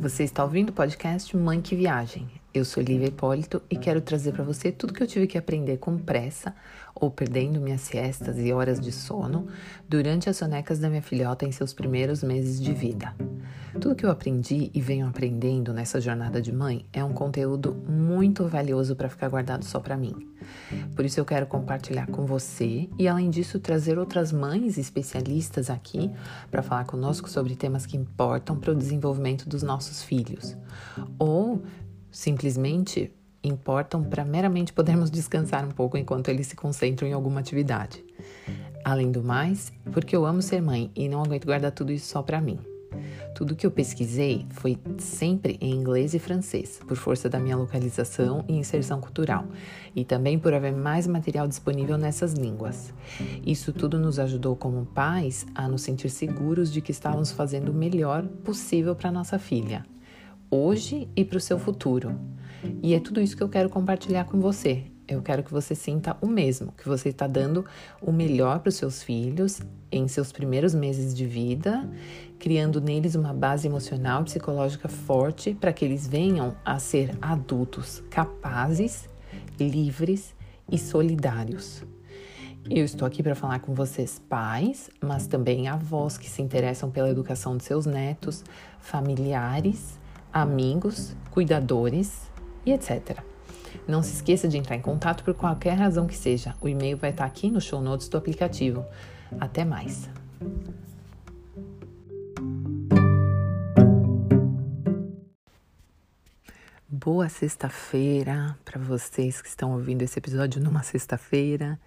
Você está ouvindo o podcast Mãe que Viagem. Eu sou Lívia Hipólito e quero trazer para você tudo que eu tive que aprender com pressa ou perdendo minhas siestas e horas de sono durante as sonecas da minha filhota em seus primeiros meses de vida. Tudo que eu aprendi e venho aprendendo nessa jornada de mãe é um conteúdo muito valioso para ficar guardado só para mim. Por isso eu quero compartilhar com você e além disso trazer outras mães especialistas aqui para falar conosco sobre temas que importam para o desenvolvimento dos nossos filhos ou simplesmente importam para meramente podermos descansar um pouco enquanto eles se concentram em alguma atividade. Além do mais, porque eu amo ser mãe e não aguento guardar tudo isso só para mim. Tudo que eu pesquisei foi sempre em inglês e francês, por força da minha localização e inserção cultural, e também por haver mais material disponível nessas línguas. Isso tudo nos ajudou como pais a nos sentir seguros de que estávamos fazendo o melhor possível para nossa filha, hoje e para o seu futuro. E é tudo isso que eu quero compartilhar com você. Eu quero que você sinta o mesmo, que você está dando o melhor para os seus filhos em seus primeiros meses de vida, criando neles uma base emocional e psicológica forte para que eles venham a ser adultos capazes, livres e solidários. Eu estou aqui para falar com vocês, pais, mas também avós que se interessam pela educação de seus netos, familiares, amigos, cuidadores e etc. Não se esqueça de entrar em contato por qualquer razão que seja. O e-mail vai estar aqui no show notes do aplicativo. Até mais. Boa sexta-feira para vocês que estão ouvindo esse episódio numa sexta-feira.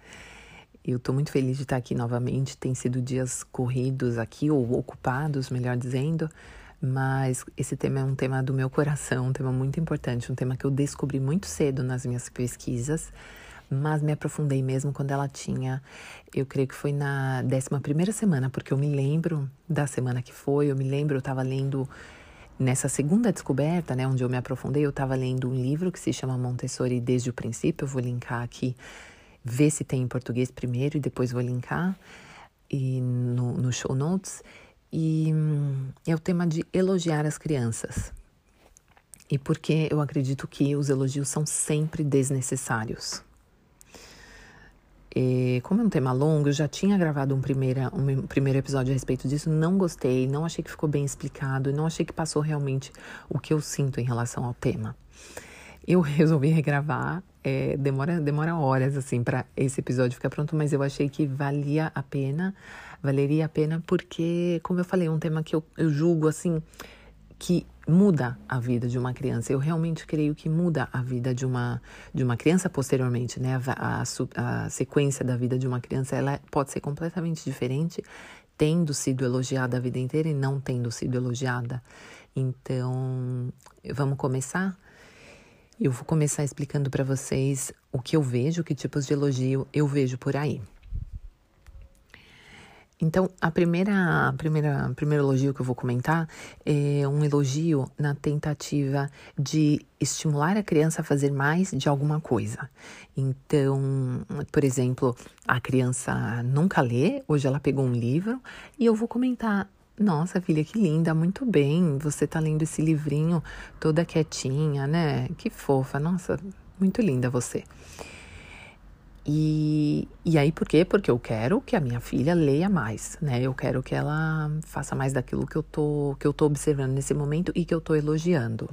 Eu estou muito feliz de estar aqui novamente. Tem sido dias corridos aqui, ou ocupados, melhor dizendo, mas esse tema é um tema do meu coração, um tema muito importante, um tema que eu descobri muito cedo nas minhas pesquisas, mas me aprofundei mesmo quando ela tinha, eu creio que foi na 11 primeira semana, porque eu me lembro da semana que foi, eu me lembro, eu estava lendo nessa segunda descoberta, né, onde eu me aprofundei, eu estava lendo um livro que se chama Montessori desde o princípio, eu vou linkar aqui, ver se tem em português primeiro e depois vou linkar e no, no show notes, e hum, é o tema de elogiar as crianças. E porque eu acredito que os elogios são sempre desnecessários. E como é um tema longo, eu já tinha gravado um, primeira, um primeiro episódio a respeito disso, não gostei, não achei que ficou bem explicado, não achei que passou realmente o que eu sinto em relação ao tema. Eu resolvi regravar, é, demora, demora horas assim para esse episódio ficar pronto, mas eu achei que valia a pena valeria a pena porque, como eu falei, é um tema que eu, eu julgo assim que muda a vida de uma criança. Eu realmente creio que muda a vida de uma de uma criança posteriormente, né? A, a, a sequência da vida de uma criança ela pode ser completamente diferente, tendo sido elogiada a vida inteira e não tendo sido elogiada. Então, vamos começar. Eu vou começar explicando para vocês o que eu vejo, que tipos de elogio eu vejo por aí. Então, a primeira, a primeira, primeiro elogio que eu vou comentar é um elogio na tentativa de estimular a criança a fazer mais de alguma coisa. Então, por exemplo, a criança nunca lê, hoje ela pegou um livro e eu vou comentar. Nossa, filha, que linda, muito bem. Você tá lendo esse livrinho toda quietinha, né? Que fofa. Nossa, muito linda você. E, e aí, por quê? Porque eu quero que a minha filha leia mais, né? Eu quero que ela faça mais daquilo que eu tô, que eu tô observando nesse momento e que eu tô elogiando.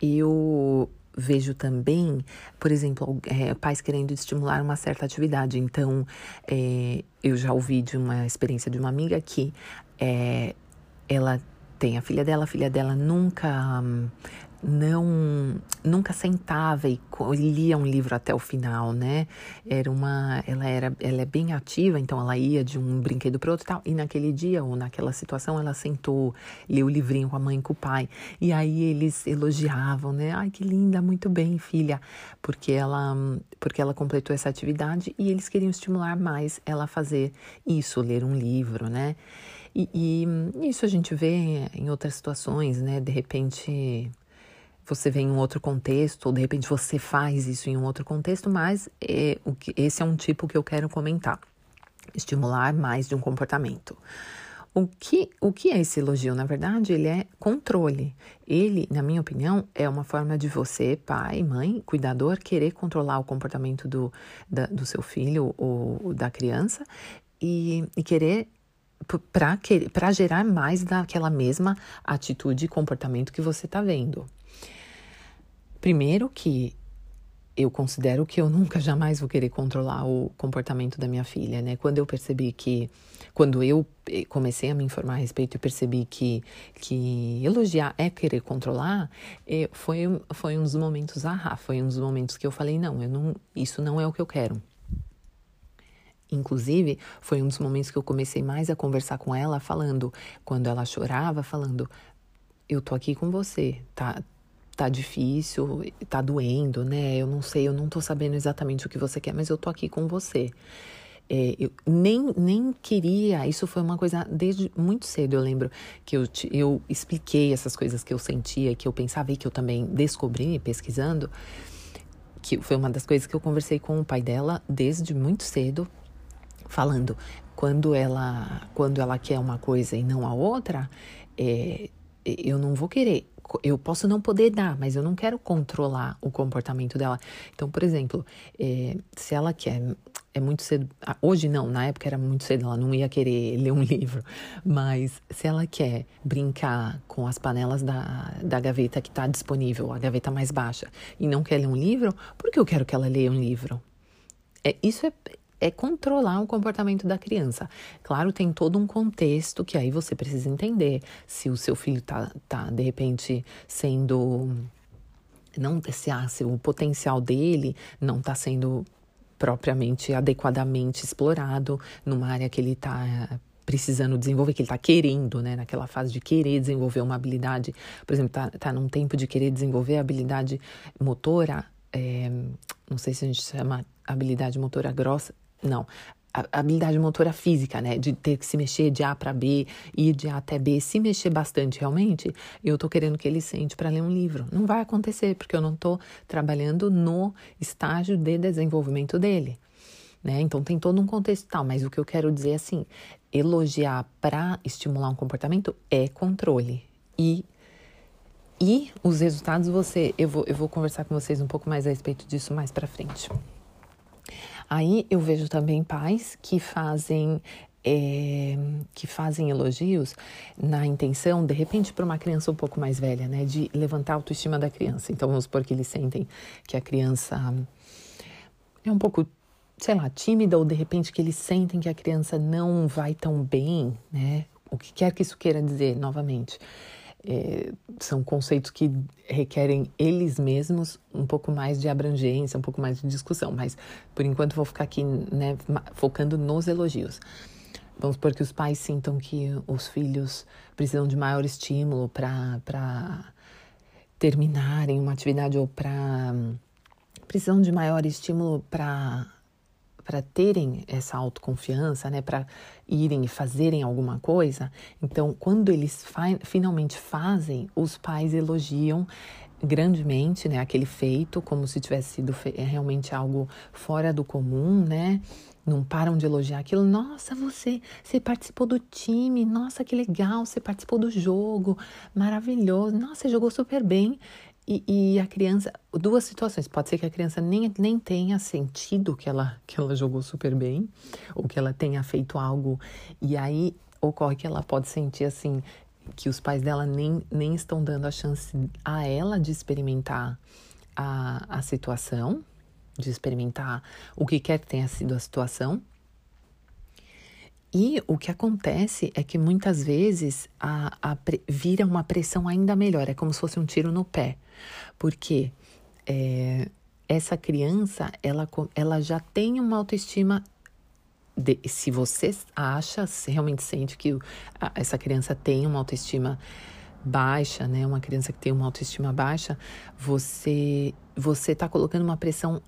Eu vejo também, por exemplo, é, pais querendo estimular uma certa atividade. Então, é, eu já ouvi de uma experiência de uma amiga que é, ela tem a filha dela, a filha dela nunca não nunca sentava e lia um livro até o final, né? Era uma, ela era, ela é bem ativa, então ela ia de um brinquedo para outro e tal. E naquele dia ou naquela situação ela sentou, leu o livrinho com a mãe e com o pai. E aí eles elogiavam, né? Ai, que linda, muito bem, filha, porque ela, porque ela completou essa atividade e eles queriam estimular mais ela a fazer isso, ler um livro, né? E, e isso a gente vê em outras situações, né? De repente você vê em um outro contexto, ou de repente você faz isso em um outro contexto, mas é, o que, esse é um tipo que eu quero comentar. Estimular mais de um comportamento. O que, o que é esse elogio? Na verdade, ele é controle. Ele, na minha opinião, é uma forma de você, pai, mãe, cuidador, querer controlar o comportamento do, da, do seu filho ou da criança e, e querer para gerar mais daquela mesma atitude e comportamento que você está vendo. Primeiro que eu considero que eu nunca jamais vou querer controlar o comportamento da minha filha, né? Quando eu percebi que, quando eu eh, comecei a me informar a respeito e percebi que, que elogiar é querer controlar, eh, foi, foi um dos momentos, ah, foi um dos momentos que eu falei, não, eu não, isso não é o que eu quero. Inclusive, foi um dos momentos que eu comecei mais a conversar com ela, falando, quando ela chorava, falando, eu tô aqui com você, tá? Tá difícil, tá doendo, né? Eu não sei, eu não tô sabendo exatamente o que você quer, mas eu tô aqui com você. É, eu nem, nem queria, isso foi uma coisa desde muito cedo, eu lembro que eu, eu expliquei essas coisas que eu sentia, que eu pensava e que eu também descobri pesquisando, que foi uma das coisas que eu conversei com o pai dela desde muito cedo, falando quando ela quando ela quer uma coisa e não a outra, é, eu não vou querer eu posso não poder dar, mas eu não quero controlar o comportamento dela. Então, por exemplo, é, se ela quer, é muito cedo, ah, hoje não, na época era muito cedo, ela não ia querer ler um livro, mas se ela quer brincar com as panelas da, da gaveta que está disponível, a gaveta mais baixa, e não quer ler um livro, por que eu quero que ela leia um livro? É, isso é, é controlar o comportamento da criança. Claro, tem todo um contexto que aí você precisa entender. Se o seu filho tá, tá de repente, sendo. Não, se, ah, se o potencial dele não está sendo propriamente adequadamente explorado numa área que ele está precisando desenvolver, que ele está querendo, né? Naquela fase de querer desenvolver uma habilidade, por exemplo, está tá num tempo de querer desenvolver a habilidade motora, é, não sei se a gente chama habilidade motora grossa, não. A habilidade motora física, né? De ter que se mexer de A para B, ir de A até B, se mexer bastante realmente, eu tô querendo que ele sente para ler um livro. Não vai acontecer, porque eu não tô trabalhando no estágio de desenvolvimento dele. Né? Então tem todo um contexto tal, mas o que eu quero dizer é assim, elogiar para estimular um comportamento é controle. E e os resultados você, eu vou, eu vou conversar com vocês um pouco mais a respeito disso mais para frente. Aí eu vejo também pais que fazem é, que fazem elogios na intenção, de repente, para uma criança um pouco mais velha, né, de levantar a autoestima da criança. Então, vamos supor que eles sentem que a criança é um pouco, sei lá, tímida, ou de repente que eles sentem que a criança não vai tão bem, né? O que quer que isso queira dizer, novamente é, são conceitos que requerem eles mesmos um pouco mais de abrangência, um pouco mais de discussão, mas por enquanto vou ficar aqui né, focando nos elogios. Vamos supor que os pais sintam que os filhos precisam de maior estímulo para terminarem uma atividade ou para. precisam de maior estímulo para para terem essa autoconfiança, né, para irem e fazerem alguma coisa. Então, quando eles finalmente fazem, os pais elogiam grandemente, né, aquele feito, como se tivesse sido é realmente algo fora do comum, né? Não param de elogiar aquilo. Nossa, você, você participou do time. Nossa, que legal, você participou do jogo. Maravilhoso. Nossa, você jogou super bem. E, e, a criança, duas situações. Pode ser que a criança nem, nem tenha sentido que ela, que ela jogou super bem, ou que ela tenha feito algo, e aí ocorre que ela pode sentir assim, que os pais dela nem, nem estão dando a chance a ela de experimentar a, a situação, de experimentar o que quer que tenha sido a situação. E o que acontece é que muitas vezes a, a, vira uma pressão ainda melhor, é como se fosse um tiro no pé. Porque é, essa criança, ela, ela já tem uma autoestima. De, se você acha, se realmente sente que essa criança tem uma autoestima baixa, né? Uma criança que tem uma autoestima baixa, você você está colocando uma pressão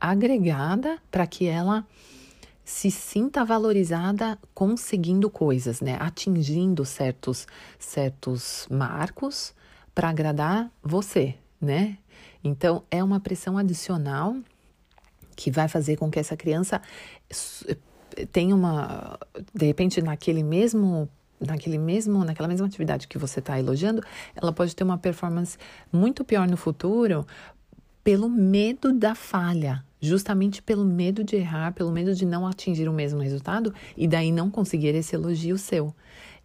agregada para que ela se sinta valorizada conseguindo coisas, né? Atingindo certos certos marcos para agradar você, né? Então é uma pressão adicional que vai fazer com que essa criança tem uma, de repente, naquele mesmo naquele mesmo, naquela mesma atividade que você está elogiando, ela pode ter uma performance muito pior no futuro pelo medo da falha, justamente pelo medo de errar, pelo medo de não atingir o mesmo resultado e daí não conseguir esse elogio seu.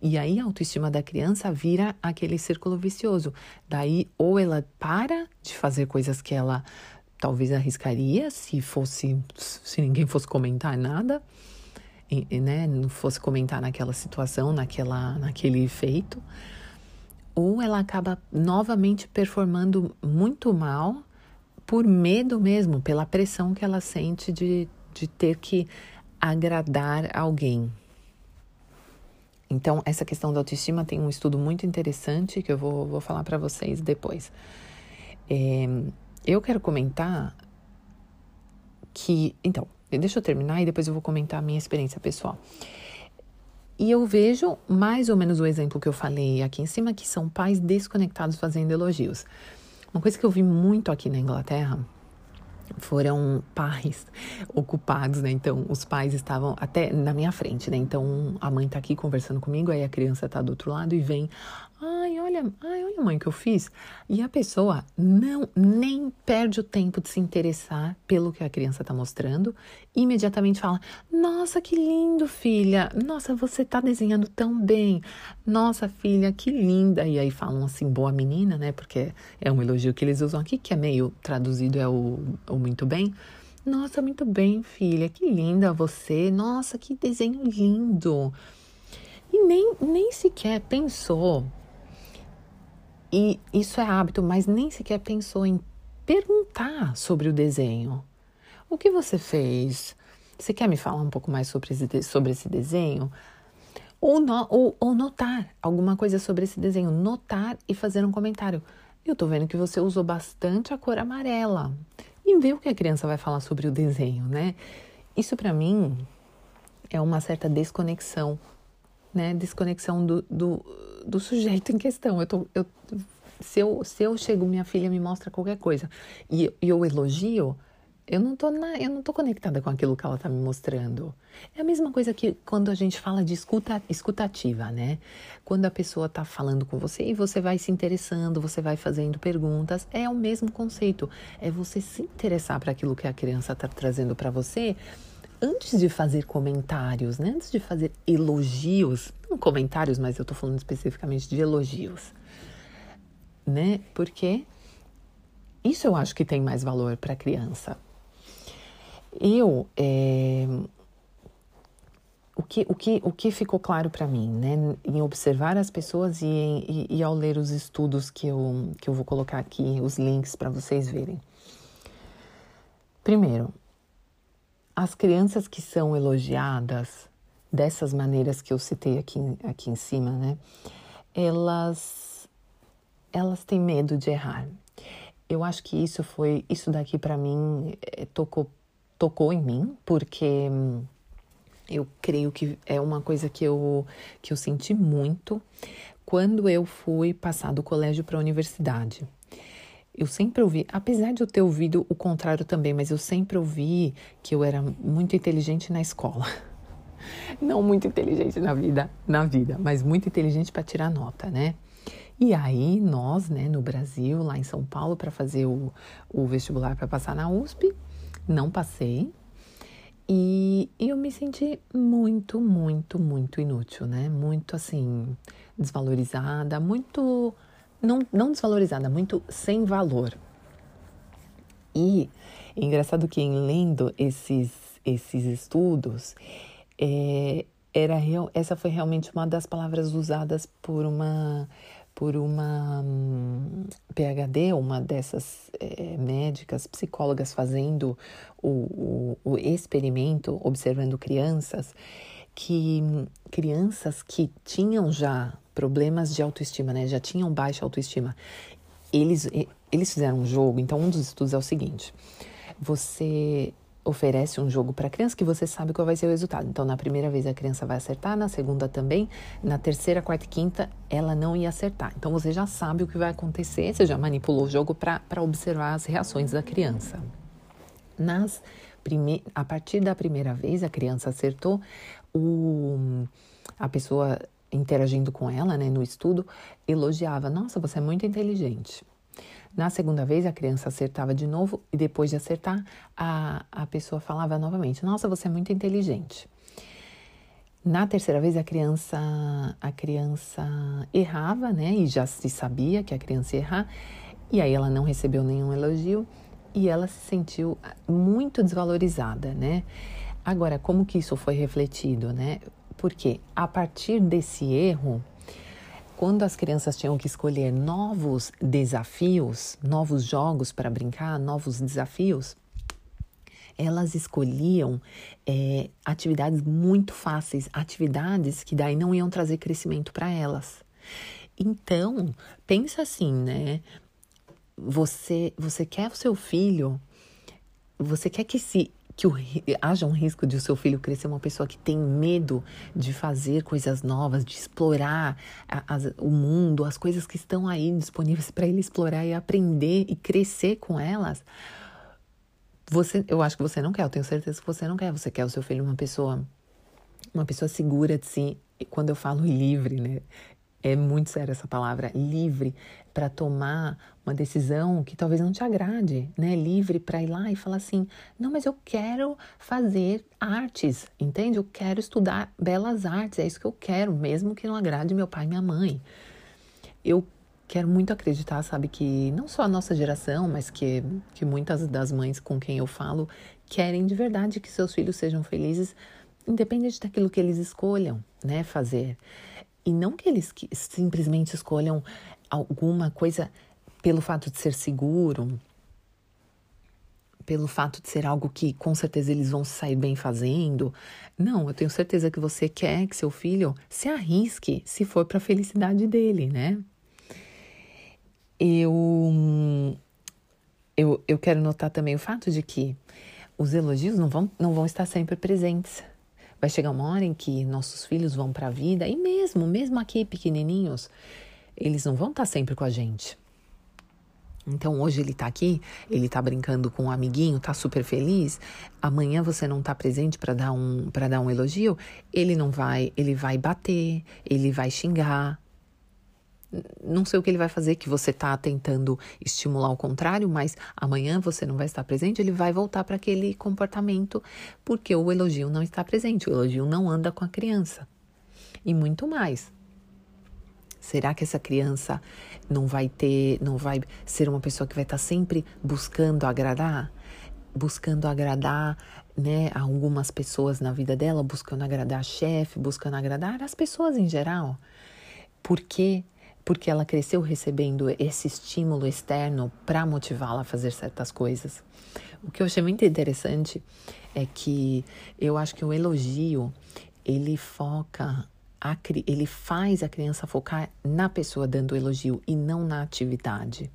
E aí a autoestima da criança vira aquele círculo vicioso. Daí ou ela para de fazer coisas que ela talvez arriscaria se fosse se ninguém fosse comentar nada, e, né, não fosse comentar naquela situação, naquela naquele feito, ou ela acaba novamente performando muito mal por medo mesmo, pela pressão que ela sente de, de ter que agradar alguém. Então, essa questão da autoestima tem um estudo muito interessante que eu vou, vou falar para vocês depois. É, eu quero comentar que. Então, deixa eu terminar e depois eu vou comentar a minha experiência pessoal. E eu vejo mais ou menos o exemplo que eu falei aqui em cima, que são pais desconectados fazendo elogios. Uma coisa que eu vi muito aqui na Inglaterra foram pais ocupados, né? Então, os pais estavam até na minha frente, né? Então, a mãe tá aqui conversando comigo, aí a criança tá do outro lado e vem, ai, olha, ai, olha mãe que eu fiz. E a pessoa não nem perde o tempo de se interessar pelo que a criança tá mostrando, imediatamente fala: "Nossa, que lindo, filha. Nossa, você tá desenhando tão bem. Nossa, filha, que linda". E aí falam assim: "Boa menina", né? Porque é um elogio que eles usam aqui, que é meio traduzido é o, o muito bem. Nossa, muito bem, filha. Que linda você. Nossa, que desenho lindo. E nem, nem sequer pensou e isso é hábito, mas nem sequer pensou em perguntar sobre o desenho. O que você fez? Você quer me falar um pouco mais sobre esse, sobre esse desenho? Ou, no, ou, ou notar alguma coisa sobre esse desenho. Notar e fazer um comentário. Eu tô vendo que você usou bastante a cor amarela. E ver o que a criança vai falar sobre o desenho, né? Isso para mim é uma certa desconexão, né? Desconexão do, do do sujeito em questão. Eu tô, eu, se, eu, se eu chego, minha filha me mostra qualquer coisa e, e eu elogio, eu não, tô na, eu não tô conectada com aquilo que ela tá me mostrando. É a mesma coisa que quando a gente fala de escuta, escutativa, né? Quando a pessoa tá falando com você e você vai se interessando, você vai fazendo perguntas, é o mesmo conceito. É você se interessar para aquilo que a criança tá trazendo para você antes de fazer comentários, né? antes de fazer elogios, não comentários, mas eu estou falando especificamente de elogios, né? Porque isso eu acho que tem mais valor para a criança. Eu, é, o, que, o, que, o que ficou claro para mim, né? Em observar as pessoas e, em, e, e ao ler os estudos que eu, que eu vou colocar aqui, os links para vocês verem. Primeiro, as crianças que são elogiadas dessas maneiras que eu citei aqui, aqui em cima, né? Elas, elas têm medo de errar. Eu acho que isso foi, isso daqui para mim é, tocou, tocou em mim, porque eu creio que é uma coisa que eu, que eu senti muito quando eu fui passar do colégio para a universidade. Eu sempre ouvi, apesar de eu ter ouvido o contrário também, mas eu sempre ouvi que eu era muito inteligente na escola. Não muito inteligente na vida, na vida, mas muito inteligente para tirar nota, né? E aí nós, né, no Brasil, lá em São Paulo, para fazer o, o vestibular para passar na USP, não passei. E, eu me senti muito, muito, muito inútil, né? Muito assim, desvalorizada, muito não, não desvalorizada, muito sem valor. E é engraçado que em lendo esses, esses estudos, é, era real, essa foi realmente uma das palavras usadas por uma por uma hum, PhD, uma dessas é, médicas, psicólogas fazendo o, o, o experimento, observando crianças, que hum, crianças que tinham já problemas de autoestima, né? Já tinham baixa autoestima. Eles, eles fizeram um jogo, então um dos estudos é o seguinte: você oferece um jogo para a criança que você sabe qual vai ser o resultado. Então, na primeira vez a criança vai acertar, na segunda também, na terceira, quarta e quinta ela não ia acertar. Então, você já sabe o que vai acontecer, você já manipulou o jogo para observar as reações da criança. Nas prime... a partir da primeira vez a criança acertou, o... a pessoa interagindo com ela, né, no estudo, elogiava: Nossa, você é muito inteligente. Na segunda vez, a criança acertava de novo e depois de acertar, a, a pessoa falava novamente: Nossa, você é muito inteligente. Na terceira vez, a criança, a criança errava, né? E já se sabia que a criança ia errar. E aí ela não recebeu nenhum elogio e ela se sentiu muito desvalorizada, né? Agora, como que isso foi refletido, né? Porque a partir desse erro, quando as crianças tinham que escolher novos desafios, novos jogos para brincar, novos desafios, elas escolhiam é, atividades muito fáceis, atividades que daí não iam trazer crescimento para elas. Então, pensa assim, né? Você, você quer o seu filho, você quer que se que o, haja um risco de o seu filho crescer uma pessoa que tem medo de fazer coisas novas, de explorar a, a, o mundo, as coisas que estão aí disponíveis para ele explorar e aprender e crescer com elas. Você, eu acho que você não quer, eu tenho certeza que você não quer. Você quer o seu filho uma pessoa, uma pessoa segura de si. E quando eu falo livre, né? É muito séria essa palavra, livre para tomar uma decisão que talvez não te agrade, né? Livre para ir lá e falar assim: "Não, mas eu quero fazer artes", entende? Eu quero estudar belas artes, é isso que eu quero, mesmo que não agrade meu pai e minha mãe. Eu quero muito acreditar, sabe, que não só a nossa geração, mas que, que muitas das mães com quem eu falo querem de verdade que seus filhos sejam felizes, independente daquilo que eles escolham, né, fazer. E não que eles simplesmente escolham alguma coisa pelo fato de ser seguro, pelo fato de ser algo que com certeza eles vão sair bem fazendo. Não, eu tenho certeza que você quer que seu filho se arrisque se for para a felicidade dele, né? eu, eu, eu quero notar também o fato de que os elogios não vão, não vão estar sempre presentes. Vai chegar uma hora em que nossos filhos vão para a vida, e mesmo, mesmo aqui pequenininhos, eles não vão estar sempre com a gente. Então hoje ele está aqui, ele está brincando com um amiguinho, está super feliz. Amanhã você não está presente para dar um para dar um elogio, ele não vai, ele vai bater, ele vai xingar, não sei o que ele vai fazer, que você está tentando estimular o contrário, mas amanhã você não vai estar presente, ele vai voltar para aquele comportamento, porque o elogio não está presente, o elogio não anda com a criança. E muito mais. Será que essa criança não vai ter, não vai ser uma pessoa que vai estar sempre buscando agradar? Buscando agradar né, algumas pessoas na vida dela, buscando agradar chefe, buscando agradar as pessoas em geral. Porque porque ela cresceu recebendo esse estímulo externo para motivá-la a fazer certas coisas. O que eu achei muito interessante é que eu acho que o elogio ele foca a, ele faz a criança focar na pessoa dando elogio e não na atividade.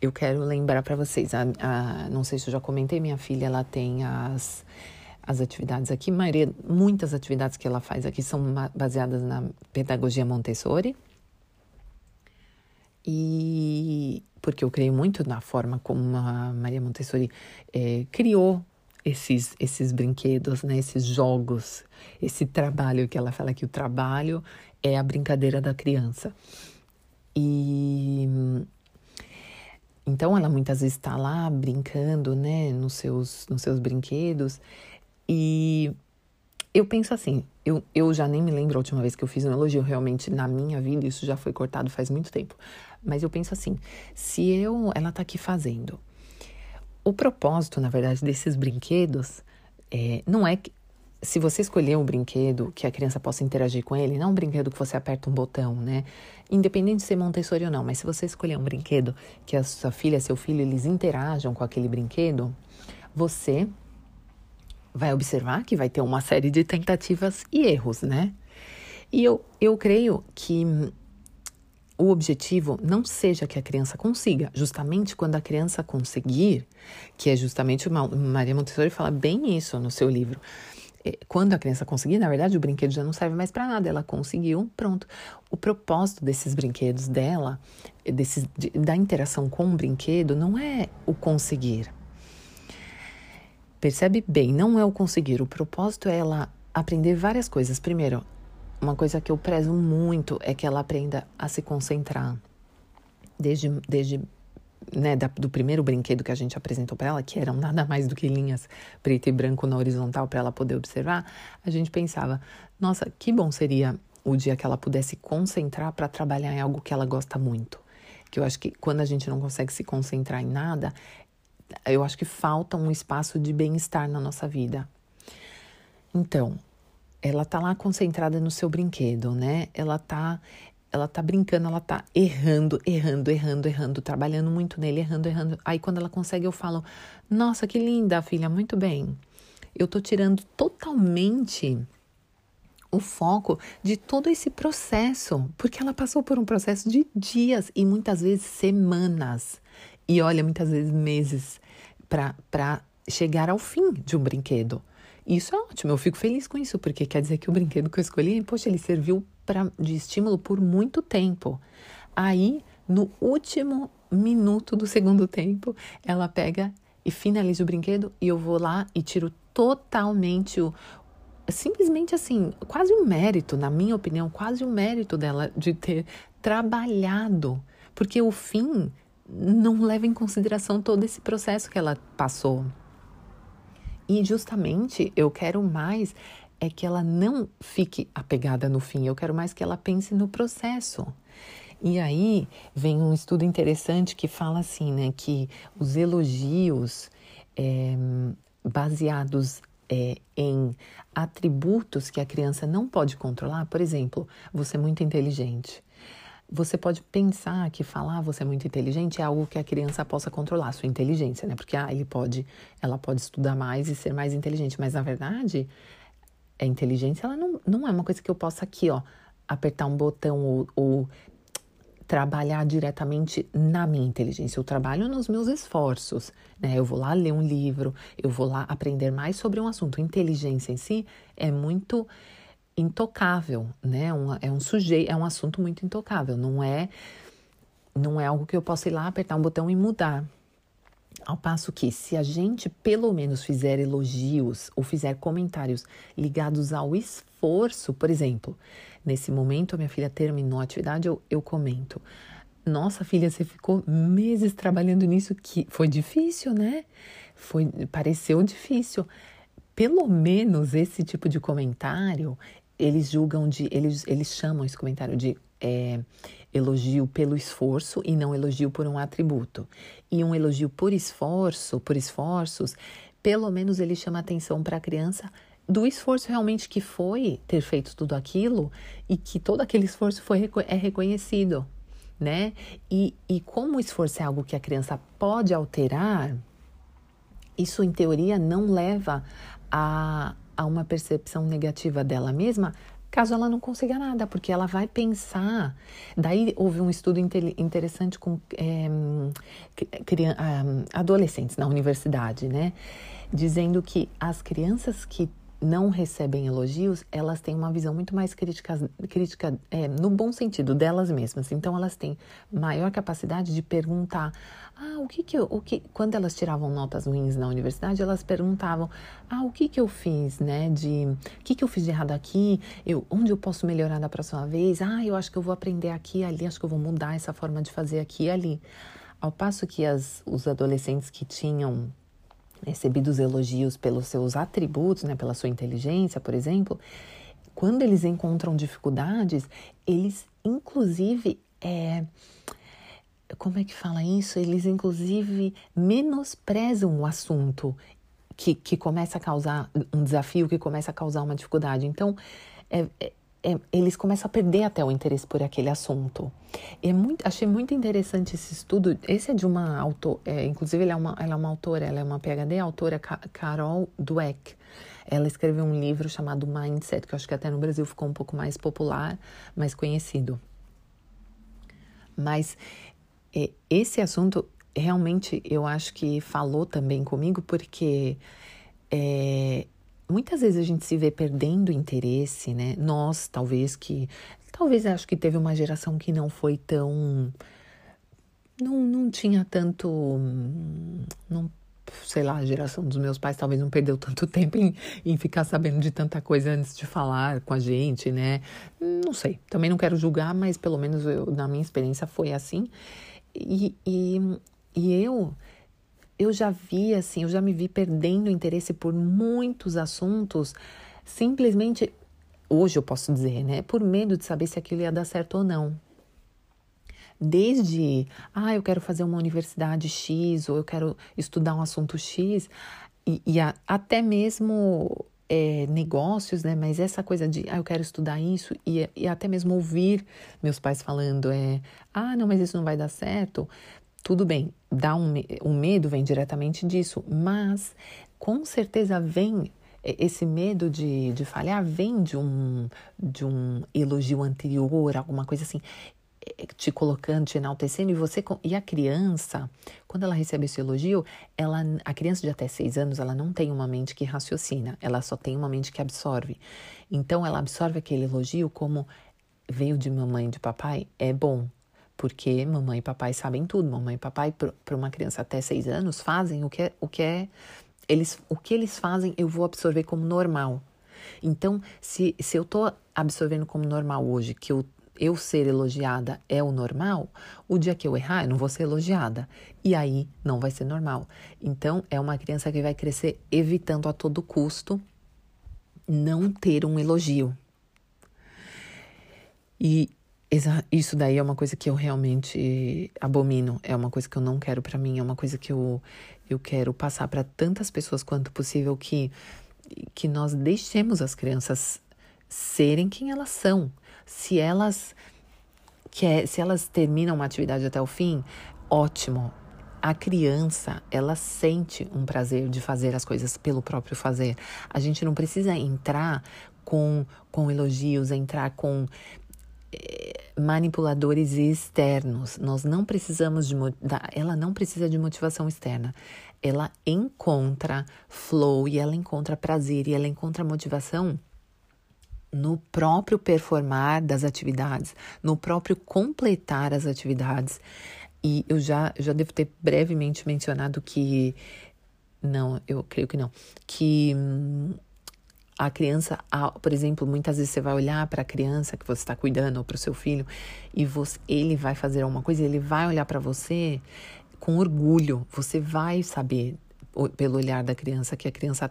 Eu quero lembrar para vocês, a, a, não sei se eu já comentei, minha filha ela tem as as atividades aqui, maioria, muitas atividades que ela faz aqui são baseadas na pedagogia Montessori, e porque eu creio muito na forma como a Maria Montessori é, criou esses, esses brinquedos, né, esses jogos, esse trabalho que ela fala que o trabalho é a brincadeira da criança. E então ela muitas vezes está lá brincando, né, nos seus, nos seus brinquedos. E eu penso assim, eu, eu já nem me lembro a última vez que eu fiz um elogio realmente na minha vida, isso já foi cortado faz muito tempo. Mas eu penso assim, se eu, ela tá aqui fazendo. O propósito, na verdade, desses brinquedos é, não é que se você escolher um brinquedo que a criança possa interagir com ele, não um brinquedo que você aperta um botão, né? Independente de ser Montessori ou não, mas se você escolher um brinquedo que a sua filha, seu filho, eles interajam com aquele brinquedo, você vai observar que vai ter uma série de tentativas e erros, né? E eu, eu creio que o objetivo não seja que a criança consiga, justamente quando a criança conseguir, que é justamente uma, Maria Montessori fala bem isso no seu livro. É, quando a criança conseguir, na verdade, o brinquedo já não serve mais para nada. Ela conseguiu, pronto. O propósito desses brinquedos dela, da interação com o brinquedo, não é o conseguir, Percebe bem, não é o conseguir. O propósito é ela aprender várias coisas. Primeiro, uma coisa que eu prezo muito é que ela aprenda a se concentrar. Desde, desde né, da, do primeiro brinquedo que a gente apresentou para ela, que eram nada mais do que linhas preto e branco na horizontal para ela poder observar, a gente pensava: nossa, que bom seria o dia que ela pudesse concentrar para trabalhar em algo que ela gosta muito. Que eu acho que quando a gente não consegue se concentrar em nada, eu acho que falta um espaço de bem-estar na nossa vida. Então, ela tá lá concentrada no seu brinquedo, né? Ela tá ela tá brincando, ela tá errando, errando, errando, errando, trabalhando muito nele, errando, errando. Aí quando ela consegue, eu falo: "Nossa, que linda, filha, muito bem". Eu tô tirando totalmente o foco de todo esse processo, porque ela passou por um processo de dias e muitas vezes semanas. E olha, muitas vezes meses para chegar ao fim de um brinquedo. Isso é ótimo, eu fico feliz com isso, porque quer dizer que o brinquedo que eu escolhi, poxa, ele serviu pra, de estímulo por muito tempo. Aí, no último minuto do segundo tempo, ela pega e finaliza o brinquedo e eu vou lá e tiro totalmente o. Simplesmente assim, quase um mérito, na minha opinião, quase um mérito dela de ter trabalhado. Porque o fim não leva em consideração todo esse processo que ela passou. E justamente eu quero mais é que ela não fique apegada no fim, eu quero mais que ela pense no processo. E aí vem um estudo interessante que fala assim, né, que os elogios é, baseados é, em atributos que a criança não pode controlar, por exemplo, você é muito inteligente. Você pode pensar que falar você é muito inteligente é algo que a criança possa controlar, sua inteligência, né? Porque ah, ele pode, ela pode estudar mais e ser mais inteligente, mas na verdade, a inteligência ela não, não é uma coisa que eu possa aqui, ó, apertar um botão ou, ou trabalhar diretamente na minha inteligência. Eu trabalho nos meus esforços, né? Eu vou lá ler um livro, eu vou lá aprender mais sobre um assunto. Inteligência em si é muito intocável, né? Um, é um sujeito, é um assunto muito intocável. Não é, não é algo que eu possa ir lá apertar um botão e mudar. Ao passo que, se a gente pelo menos fizer elogios ou fizer comentários ligados ao esforço, por exemplo, nesse momento a minha filha terminou a atividade, eu, eu comento. Nossa filha, você ficou meses trabalhando nisso que foi difícil, né? Foi, pareceu difícil. Pelo menos esse tipo de comentário eles julgam de. Eles, eles chamam esse comentário de é, elogio pelo esforço e não elogio por um atributo. E um elogio por esforço, por esforços, pelo menos ele chama atenção para a criança do esforço realmente que foi ter feito tudo aquilo e que todo aquele esforço foi, é reconhecido, né? E, e como o esforço é algo que a criança pode alterar, isso em teoria não leva a, a uma percepção negativa dela mesma, caso ela não consiga nada, porque ela vai pensar. Daí houve um estudo interessante com é, adolescentes na universidade, né? Dizendo que as crianças que não recebem elogios, elas têm uma visão muito mais crítica, crítica é, no bom sentido delas mesmas. Então elas têm maior capacidade de perguntar, ah, o que que eu, o que, quando elas tiravam notas ruins na universidade, elas perguntavam, ah, o que que eu fiz, né, de, o que que eu fiz de errado aqui, eu, onde eu posso melhorar da próxima vez, ah, eu acho que eu vou aprender aqui ali, acho que eu vou mudar essa forma de fazer aqui e ali. Ao passo que as, os adolescentes que tinham recebidos elogios pelos seus atributos, né, pela sua inteligência, por exemplo, quando eles encontram dificuldades, eles inclusive é, como é que fala isso? Eles inclusive menosprezam o assunto que, que começa a causar um desafio, que começa a causar uma dificuldade. Então, é, é é, eles começam a perder até o interesse por aquele assunto. É muito, achei muito interessante esse estudo. Esse é de uma autora, é, inclusive ela é, uma, ela é uma autora, ela é uma PhD, a autora Carol Dweck. Ela escreveu um livro chamado Mindset, que eu acho que até no Brasil ficou um pouco mais popular, mais conhecido. Mas esse assunto realmente eu acho que falou também comigo, porque é, muitas vezes a gente se vê perdendo interesse, né? Nós, talvez que. Talvez acho que teve uma geração que não foi tão. Não, não tinha tanto. Não, sei lá, a geração dos meus pais talvez não perdeu tanto tempo em, em ficar sabendo de tanta coisa antes de falar com a gente, né? Não sei, também não quero julgar, mas pelo menos eu, na minha experiência foi assim. E, e, e eu, eu já vi assim, eu já me vi perdendo interesse por muitos assuntos, simplesmente, hoje eu posso dizer, né? Por medo de saber se aquilo ia dar certo ou não. Desde, ah, eu quero fazer uma universidade X, ou eu quero estudar um assunto X, e, e a, até mesmo é, negócios, né? Mas essa coisa de, ah, eu quero estudar isso, e, e até mesmo ouvir meus pais falando, é, ah, não, mas isso não vai dar certo. Tudo bem, dá um, um medo vem diretamente disso, mas com certeza vem esse medo de, de falhar vem de um, de um elogio anterior, alguma coisa assim te colocando, te enaltecendo, e você e a criança, quando ela recebe esse elogio, ela, a criança de até seis anos, ela não tem uma mente que raciocina, ela só tem uma mente que absorve. Então, ela absorve aquele elogio como veio de mamãe e de papai, é bom, porque mamãe e papai sabem tudo. Mamãe e papai, para uma criança até seis anos, fazem o que é, o que é eles, o que eles fazem, eu vou absorver como normal. Então, se, se eu estou absorvendo como normal hoje, que eu eu ser elogiada é o normal, o dia que eu errar, eu não vou ser elogiada. E aí não vai ser normal. Então, é uma criança que vai crescer evitando a todo custo não ter um elogio. E isso daí é uma coisa que eu realmente abomino, é uma coisa que eu não quero para mim, é uma coisa que eu, eu quero passar para tantas pessoas quanto possível que, que nós deixemos as crianças serem quem elas são. Se elas quer, se elas terminam uma atividade até o fim, ótimo. A criança, ela sente um prazer de fazer as coisas pelo próprio fazer. A gente não precisa entrar com, com elogios, entrar com eh, manipuladores externos. Nós não precisamos de ela não precisa de motivação externa. Ela encontra flow e ela encontra prazer e ela encontra motivação no próprio performar das atividades, no próprio completar as atividades. E eu já, já devo ter brevemente mencionado que. Não, eu creio que não. Que hum, a criança, por exemplo, muitas vezes você vai olhar para a criança que você está cuidando ou para o seu filho e você, ele vai fazer alguma coisa, ele vai olhar para você com orgulho. Você vai saber pelo olhar da criança que a criança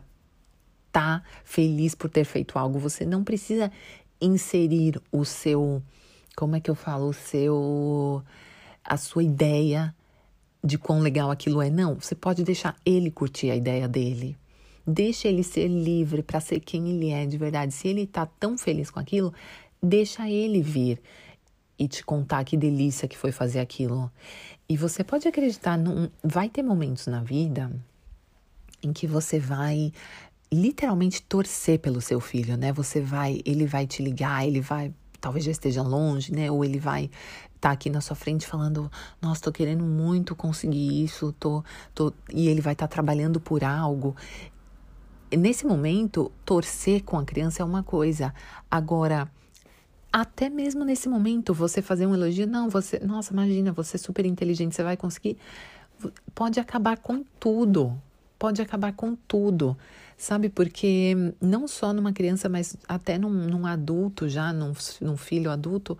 tá feliz por ter feito algo. Você não precisa inserir o seu, como é que eu falo, o seu, a sua ideia de quão legal aquilo é. Não, você pode deixar ele curtir a ideia dele. Deixa ele ser livre para ser quem ele é de verdade. Se ele tá tão feliz com aquilo, deixa ele vir e te contar que delícia que foi fazer aquilo. E você pode acreditar, num, vai ter momentos na vida em que você vai literalmente torcer pelo seu filho, né? Você vai, ele vai te ligar, ele vai, talvez já esteja longe, né? Ou ele vai estar tá aqui na sua frente falando, nossa, tô querendo muito conseguir isso, tô, tô, e ele vai estar tá trabalhando por algo. Nesse momento, torcer com a criança é uma coisa. Agora, até mesmo nesse momento, você fazer um elogio, não, você, nossa, imagina, você é super inteligente, você vai conseguir, pode acabar com tudo. Pode acabar com tudo sabe? Porque não só numa criança, mas até num, num adulto já, num, num filho adulto,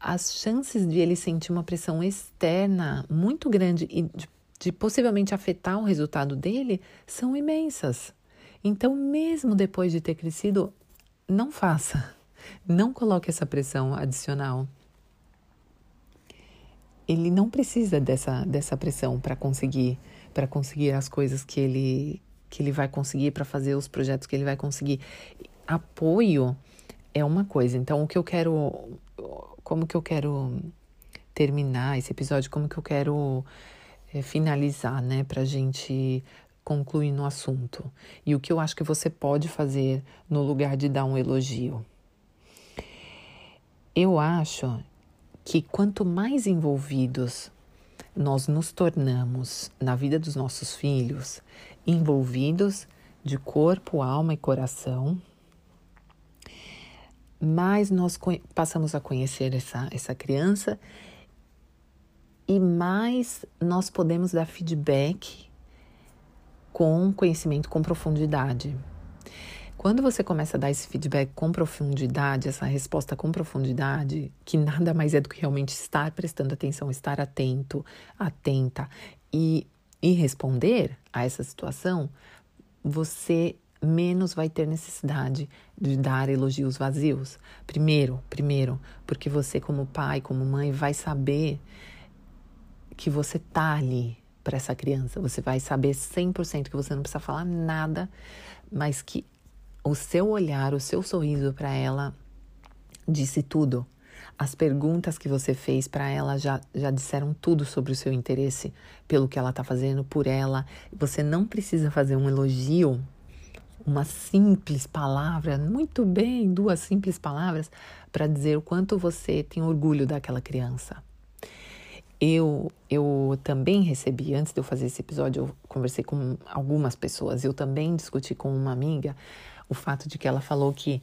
as chances de ele sentir uma pressão externa muito grande e de, de possivelmente afetar o resultado dele são imensas. Então, mesmo depois de ter crescido, não faça. Não coloque essa pressão adicional. Ele não precisa dessa, dessa pressão para conseguir para conseguir as coisas que ele que ele vai conseguir, para fazer os projetos que ele vai conseguir. Apoio é uma coisa. Então, o que eu quero. Como que eu quero terminar esse episódio? Como que eu quero é, finalizar, né? Pra gente concluir no assunto. E o que eu acho que você pode fazer no lugar de dar um elogio. Eu acho que quanto mais envolvidos nós nos tornamos na vida dos nossos filhos, envolvidos de corpo, alma e coração, mais nós passamos a conhecer essa, essa criança e mais nós podemos dar feedback com conhecimento, com profundidade. Quando você começa a dar esse feedback com profundidade, essa resposta com profundidade, que nada mais é do que realmente estar prestando atenção, estar atento, atenta e, e responder a essa situação, você menos vai ter necessidade de dar elogios vazios. Primeiro, primeiro, porque você como pai, como mãe, vai saber que você tá ali para essa criança. Você vai saber 100% que você não precisa falar nada, mas que o seu olhar, o seu sorriso para ela disse tudo. As perguntas que você fez para ela já, já disseram tudo sobre o seu interesse pelo que ela está fazendo por ela. Você não precisa fazer um elogio uma simples palavra, muito bem, duas simples palavras, para dizer o quanto você tem orgulho daquela criança. Eu, eu também recebi, antes de eu fazer esse episódio, eu conversei com algumas pessoas, eu também discuti com uma amiga o fato de que ela falou que,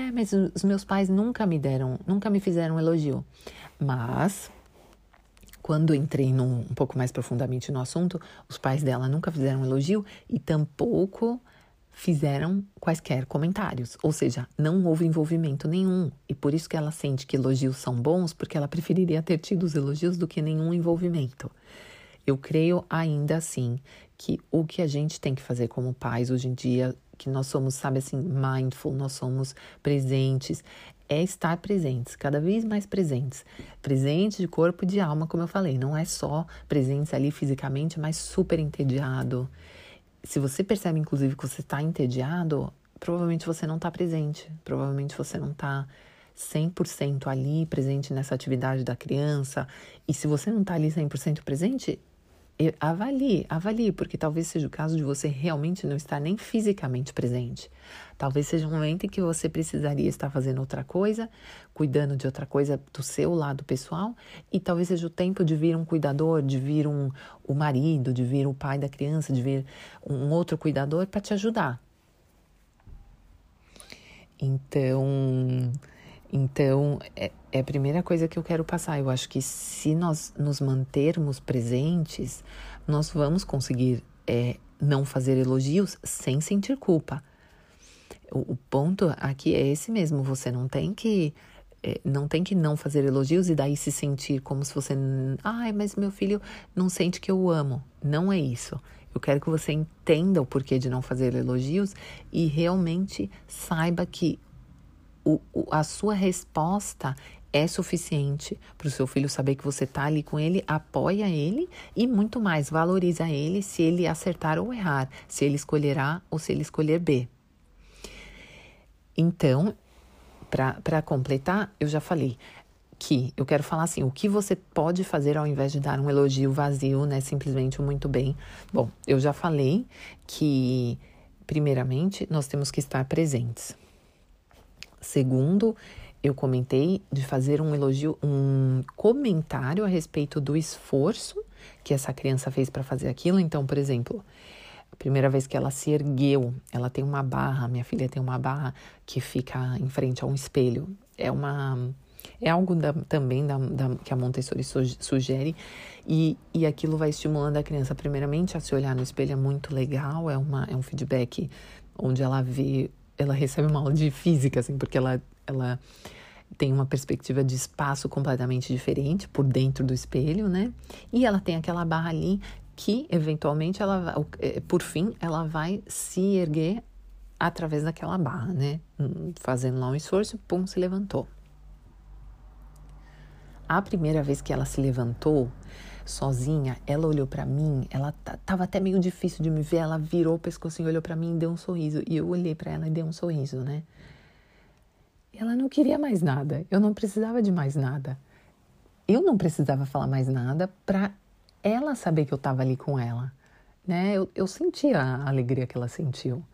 é, mas os meus pais nunca me deram, nunca me fizeram um elogio. Mas, quando entrei num, um pouco mais profundamente no assunto, os pais dela nunca fizeram um elogio e tampouco fizeram quaisquer comentários, ou seja, não houve envolvimento nenhum. E por isso que ela sente que elogios são bons, porque ela preferiria ter tido os elogios do que nenhum envolvimento. Eu creio ainda assim que o que a gente tem que fazer como pais hoje em dia, que nós somos, sabe assim, mindful, nós somos presentes, é estar presentes, cada vez mais presentes. Presentes de corpo e de alma, como eu falei, não é só presentes ali fisicamente, mas super entediado se você percebe, inclusive, que você está entediado, provavelmente você não está presente, provavelmente você não está 100% ali presente nessa atividade da criança. E se você não está ali 100% presente, avalie, avalie, porque talvez seja o caso de você realmente não estar nem fisicamente presente. Talvez seja um momento em que você precisaria estar fazendo outra coisa, cuidando de outra coisa do seu lado pessoal, e talvez seja o tempo de vir um cuidador, de vir um, o marido, de vir o pai da criança, de vir um outro cuidador para te ajudar. Então, então, é, é a primeira coisa que eu quero passar. Eu acho que se nós nos mantermos presentes, nós vamos conseguir é, não fazer elogios sem sentir culpa. O, o, ponto aqui é esse mesmo. Você não tem que é, não tem que não fazer elogios e daí se sentir como se você, ai, mas meu filho não sente que eu amo. Não é isso. Eu quero que você entenda o porquê de não fazer elogios e realmente saiba que o, o, a sua resposta é suficiente para o seu filho saber que você está ali com ele, apoia ele e muito mais, valoriza ele se ele acertar ou errar, se ele escolher A ou se ele escolher B. Então, para completar, eu já falei que eu quero falar assim, o que você pode fazer ao invés de dar um elogio vazio, né, simplesmente muito bem. Bom, eu já falei que primeiramente nós temos que estar presentes. Segundo, eu comentei de fazer um elogio, um comentário a respeito do esforço que essa criança fez para fazer aquilo. Então, por exemplo, a primeira vez que ela se ergueu, ela tem uma barra, minha filha tem uma barra que fica em frente a um espelho. É uma é algo da, também da, da, que a Montessori sugere e, e aquilo vai estimulando a criança primeiramente a se olhar no espelho é muito legal, é, uma, é um feedback onde ela vê ela recebe uma aula de física, assim, porque ela, ela tem uma perspectiva de espaço completamente diferente por dentro do espelho, né? E ela tem aquela barra ali que, eventualmente, ela, é, por fim, ela vai se erguer através daquela barra, né? Hum, fazendo lá um esforço, pum, se levantou. A primeira vez que ela se levantou, sozinha, ela olhou para mim, ela tava até meio difícil de me ver, ela virou o pescoço e olhou para mim e deu um sorriso. E eu olhei para ela e dei um sorriso, né? Ela não queria mais nada, eu não precisava de mais nada. Eu não precisava falar mais nada para ela saber que eu estava ali com ela, né? Eu, eu sentia a alegria que ela sentiu.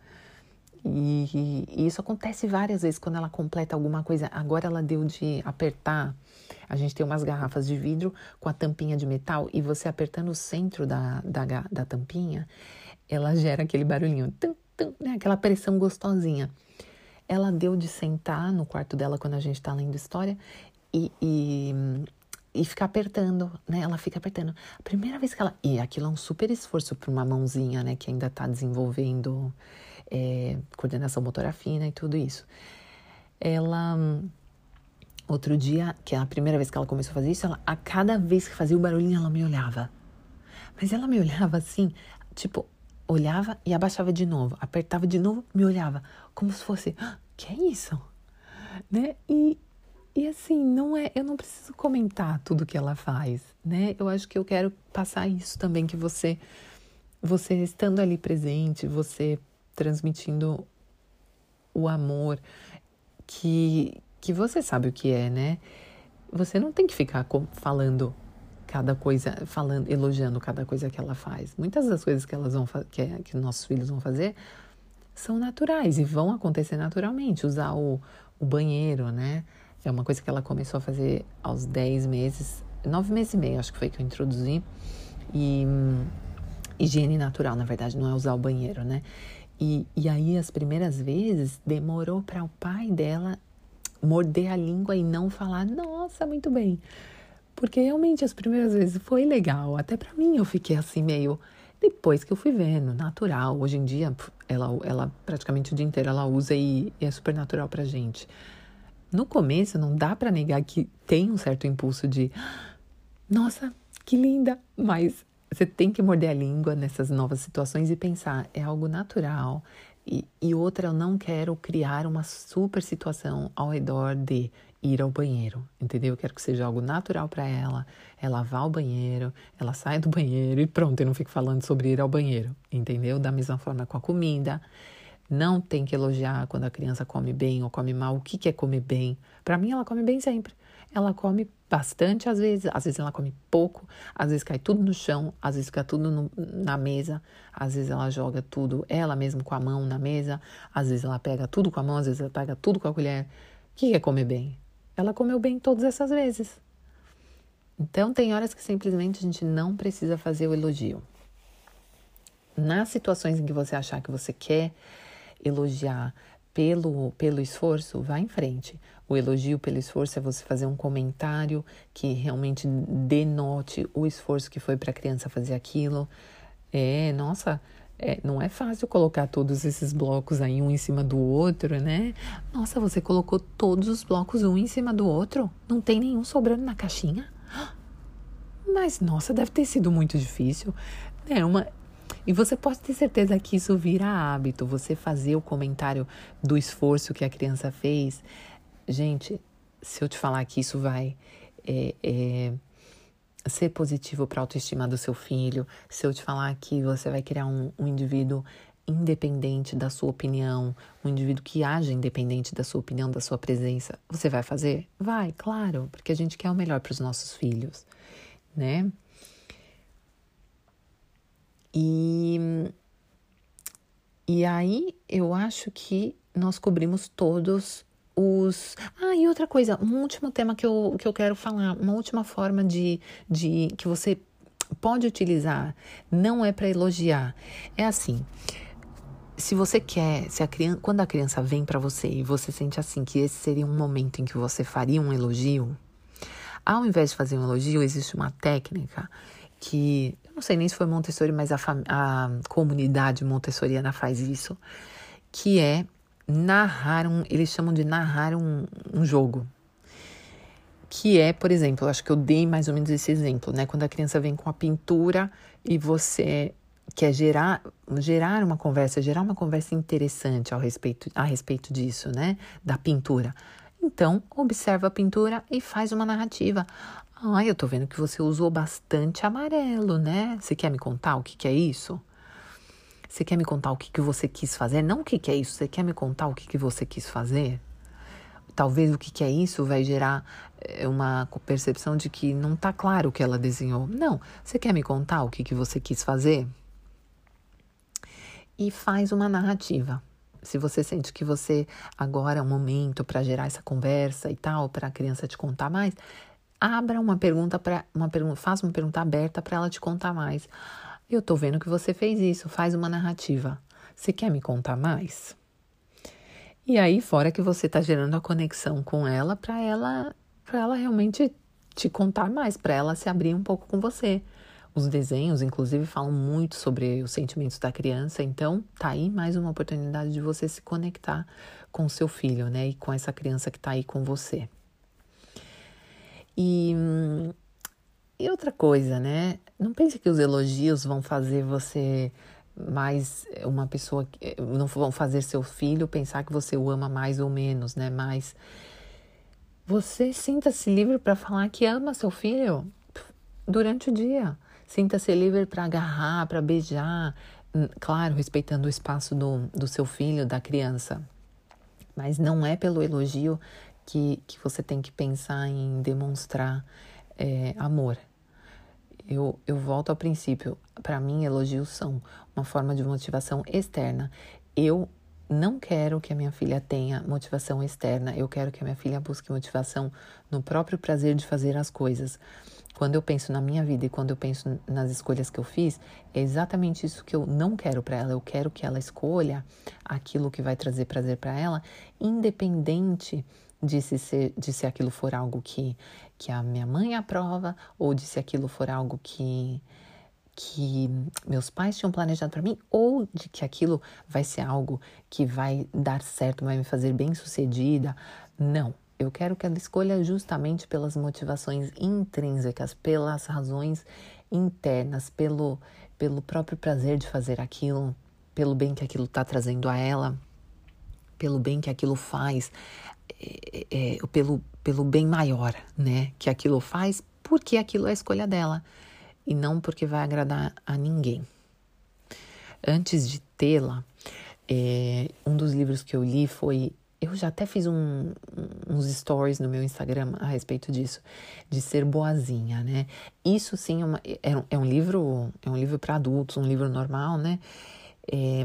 E, e, isso acontece várias vezes quando ela completa alguma coisa. Agora ela deu de apertar. A gente tem umas garrafas de vidro com a tampinha de metal e você apertando o centro da, da, da tampinha, ela gera aquele barulhinho, tum, tum, né? aquela pressão gostosinha. Ela deu de sentar no quarto dela quando a gente está lendo história e, e, e ficar apertando, né? Ela fica apertando. A primeira vez que ela. E aquilo é um super esforço para uma mãozinha, né? Que ainda está desenvolvendo é, coordenação motora fina e tudo isso. Ela. Outro dia, que é a primeira vez que ela começou a fazer isso, ela, a cada vez que fazia o barulhinho, ela me olhava. Mas ela me olhava assim, tipo, olhava e abaixava de novo, apertava de novo, me olhava, como se fosse, ah, que é isso? Né? E, e assim, não é, eu não preciso comentar tudo que ela faz, né? Eu acho que eu quero passar isso também que você você estando ali presente, você transmitindo o amor que que você sabe o que é, né? Você não tem que ficar falando cada coisa, falando, elogiando cada coisa que ela faz. Muitas das coisas que elas vão que, que nossos filhos vão fazer são naturais e vão acontecer naturalmente. Usar o, o banheiro, né? É uma coisa que ela começou a fazer aos 10 meses, 9 meses e meio, acho que foi que eu introduzi. E higiene natural, na verdade, não é usar o banheiro, né? E, e aí, as primeiras vezes, demorou para o pai dela morder a língua e não falar, nossa, muito bem. Porque realmente as primeiras vezes foi legal. Até para mim eu fiquei assim meio. Depois que eu fui vendo, natural. Hoje em dia, ela, ela praticamente o dia inteiro ela usa e, e é super natural pra gente. No começo, não dá para negar que tem um certo impulso de, nossa, que linda, mas você tem que morder a língua nessas novas situações e pensar, é algo natural. E, e outra, eu não quero criar uma super situação ao redor de ir ao banheiro, entendeu? Eu quero que seja algo natural para ela. Ela vá ao banheiro, ela sai do banheiro e pronto, eu não fico falando sobre ir ao banheiro, entendeu? Da mesma forma com a comida. Não tem que elogiar quando a criança come bem ou come mal. O que, que é comer bem? Para mim, ela come bem sempre. Ela come bastante às vezes, às vezes ela come pouco, às vezes cai tudo no chão, às vezes fica tudo no, na mesa, às vezes ela joga tudo ela mesma com a mão na mesa, às vezes ela pega tudo com a mão, às vezes ela pega tudo com a colher. O que é comer bem? Ela comeu bem todas essas vezes. Então, tem horas que simplesmente a gente não precisa fazer o elogio. Nas situações em que você achar que você quer elogiar pelo, pelo esforço, vá em frente. O elogio pelo esforço é você fazer um comentário que realmente denote o esforço que foi para a criança fazer aquilo. É, nossa, é, não é fácil colocar todos esses blocos aí um em cima do outro, né? Nossa, você colocou todos os blocos um em cima do outro? Não tem nenhum sobrando na caixinha? Mas, nossa, deve ter sido muito difícil. É uma, e você pode ter certeza que isso vira hábito, você fazer o comentário do esforço que a criança fez. Gente, se eu te falar que isso vai é, é, ser positivo para a autoestima do seu filho, se eu te falar que você vai criar um, um indivíduo independente da sua opinião, um indivíduo que age independente da sua opinião, da sua presença, você vai fazer? Vai, claro, porque a gente quer o melhor para os nossos filhos, né? E, e aí eu acho que nós cobrimos todos os. Ah, e outra coisa, um último tema que eu, que eu quero falar, uma última forma de, de que você pode utilizar, não é para elogiar. É assim. Se você quer, se a criança, quando a criança vem para você e você sente assim que esse seria um momento em que você faria um elogio, ao invés de fazer um elogio, existe uma técnica que não sei nem se foi Montessori, mas a, a comunidade montessoriana faz isso, que é narrar um, eles chamam de narrar um, um jogo. Que é, por exemplo, acho que eu dei mais ou menos esse exemplo, né? Quando a criança vem com a pintura e você quer gerar, gerar uma conversa, gerar uma conversa interessante ao respeito, a respeito disso, né? Da pintura. Então, observa a pintura e faz uma narrativa. Ah, eu tô vendo que você usou bastante amarelo, né? Você quer me contar o que, que é isso? Você quer me contar o que, que você quis fazer? Não o que, que é isso, você quer me contar o que, que você quis fazer? Talvez o que, que é isso vai gerar eh, uma percepção de que não tá claro o que ela desenhou. Não, você quer me contar o que, que você quis fazer? E faz uma narrativa. Se você sente que você agora é um momento para gerar essa conversa e tal, para a criança te contar mais, abra uma pergunta para uma pergunta, faça uma pergunta aberta para ela te contar mais. Eu tô vendo que você fez isso, faz uma narrativa. Você quer me contar mais? E aí, fora que você tá gerando a conexão com ela para ela para ela realmente te contar mais, para ela se abrir um pouco com você. Os desenhos, inclusive, falam muito sobre os sentimentos da criança, então tá aí mais uma oportunidade de você se conectar com seu filho, né? E com essa criança que tá aí com você. E, e outra coisa, né? Não pense que os elogios vão fazer você mais uma pessoa, não vão fazer seu filho pensar que você o ama mais ou menos, né? Mas você sinta-se livre para falar que ama seu filho durante o dia. Sinta-se livre para agarrar, para beijar, hum, claro, respeitando o espaço do, do seu filho, da criança. Mas não é pelo elogio que, que você tem que pensar em demonstrar é, amor. Eu, eu volto ao princípio. Para mim, elogios são uma forma de motivação externa. Eu não quero que a minha filha tenha motivação externa. Eu quero que a minha filha busque motivação no próprio prazer de fazer as coisas. Quando eu penso na minha vida e quando eu penso nas escolhas que eu fiz, é exatamente isso que eu não quero para ela. Eu quero que ela escolha aquilo que vai trazer prazer para ela, independente de se, ser, de se aquilo for algo que, que a minha mãe aprova ou de se aquilo for algo que, que meus pais tinham planejado para mim ou de que aquilo vai ser algo que vai dar certo, vai me fazer bem sucedida. Não, eu quero que ela escolha justamente pelas motivações intrínsecas, pelas razões internas, pelo, pelo próprio prazer de fazer aquilo, pelo bem que aquilo está trazendo a ela, pelo bem que aquilo faz, é, é, pelo, pelo bem maior, né? Que aquilo faz porque aquilo é a escolha dela e não porque vai agradar a ninguém. Antes de tê-la, é, um dos livros que eu li foi eu já até fiz um, uns stories no meu Instagram a respeito disso, de ser boazinha, né? Isso sim é, uma, é, um, é um livro, é um livro para adultos, um livro normal, né? É,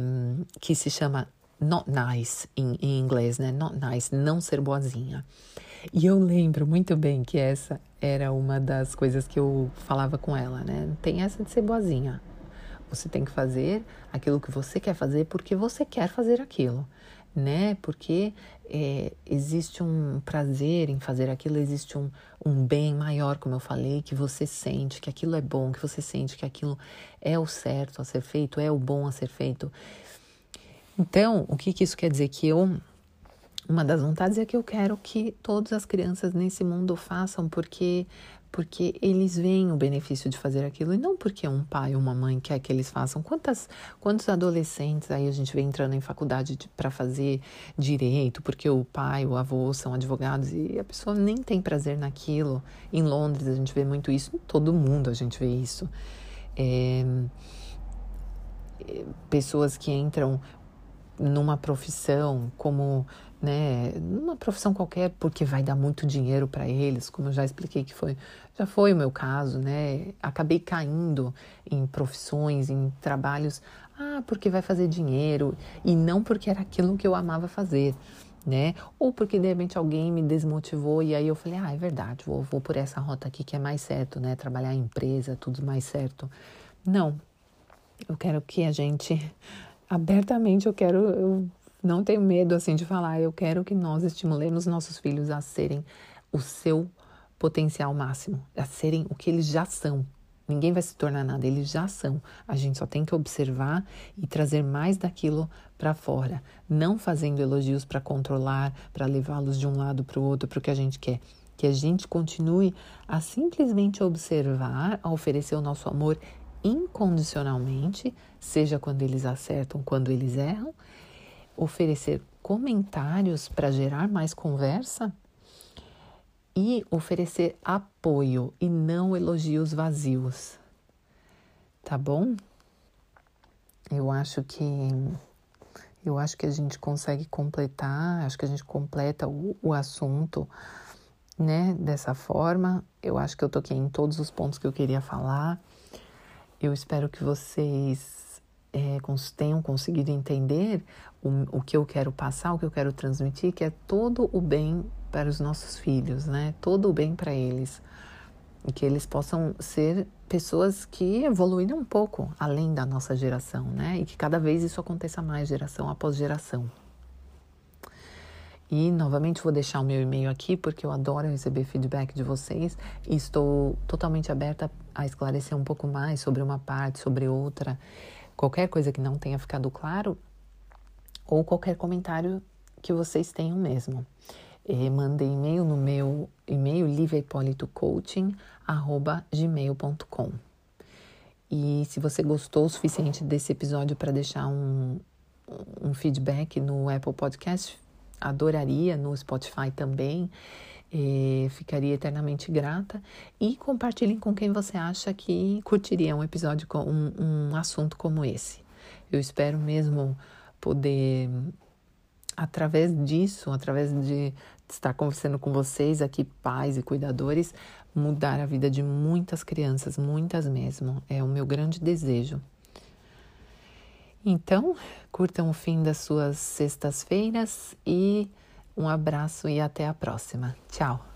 que se chama Not Nice em, em inglês, né? Not Nice, não ser boazinha. E eu lembro muito bem que essa era uma das coisas que eu falava com ela, né? Tem essa de ser boazinha. Você tem que fazer aquilo que você quer fazer porque você quer fazer aquilo né? Porque é, existe um prazer em fazer aquilo, existe um, um bem maior, como eu falei, que você sente que aquilo é bom, que você sente que aquilo é o certo a ser feito, é o bom a ser feito. Então, o que, que isso quer dizer? Que eu. Uma das vontades é que eu quero que todas as crianças nesse mundo façam, porque porque eles veem o benefício de fazer aquilo e não porque um pai ou uma mãe quer que eles façam. Quantas, quantos adolescentes aí a gente vê entrando em faculdade para fazer direito, porque o pai, o avô são advogados e a pessoa nem tem prazer naquilo. Em Londres a gente vê muito isso, em todo mundo a gente vê isso. É pessoas que entram numa profissão como né, numa profissão qualquer, porque vai dar muito dinheiro para eles, como eu já expliquei que foi, já foi o meu caso, né? Acabei caindo em profissões, em trabalhos, ah, porque vai fazer dinheiro e não porque era aquilo que eu amava fazer, né? Ou porque de repente alguém me desmotivou e aí eu falei, ah, é verdade, vou, vou por essa rota aqui que é mais certo, né? Trabalhar em empresa, tudo mais certo. Não, eu quero que a gente abertamente eu quero eu não tenho medo assim de falar, eu quero que nós estimulemos nossos filhos a serem o seu potencial máximo, a serem o que eles já são. Ninguém vai se tornar nada, eles já são. A gente só tem que observar e trazer mais daquilo para fora, não fazendo elogios para controlar, para levá-los de um lado para o outro, para o que a gente quer. Que a gente continue a simplesmente observar, a oferecer o nosso amor incondicionalmente, seja quando eles acertam, quando eles erram, oferecer comentários para gerar mais conversa e oferecer apoio e não elogios vazios. Tá bom? Eu acho que eu acho que a gente consegue completar, acho que a gente completa o, o assunto, né, dessa forma. Eu acho que eu toquei em todos os pontos que eu queria falar. Eu espero que vocês é, tenham conseguido entender o, o que eu quero passar, o que eu quero transmitir, que é todo o bem para os nossos filhos, né? Todo o bem para eles. E que eles possam ser pessoas que evoluíram um pouco além da nossa geração, né? E que cada vez isso aconteça mais, geração após geração. E novamente vou deixar o meu e-mail aqui porque eu adoro receber feedback de vocês e estou totalmente aberta a esclarecer um pouco mais sobre uma parte, sobre outra, qualquer coisa que não tenha ficado claro ou qualquer comentário que vocês tenham mesmo. E mandem e-mail no meu e-mail livehipolitocoaching@gmail.com. E se você gostou o suficiente desse episódio para deixar um, um feedback no Apple Podcast, adoraria no Spotify também. E ficaria eternamente grata. E compartilhem com quem você acha que curtiria um episódio com um, um assunto como esse. Eu espero mesmo poder, através disso, através de estar conversando com vocês aqui, pais e cuidadores, mudar a vida de muitas crianças, muitas mesmo. É o meu grande desejo. Então, curtam o fim das suas sextas-feiras e um abraço e até a próxima. Tchau!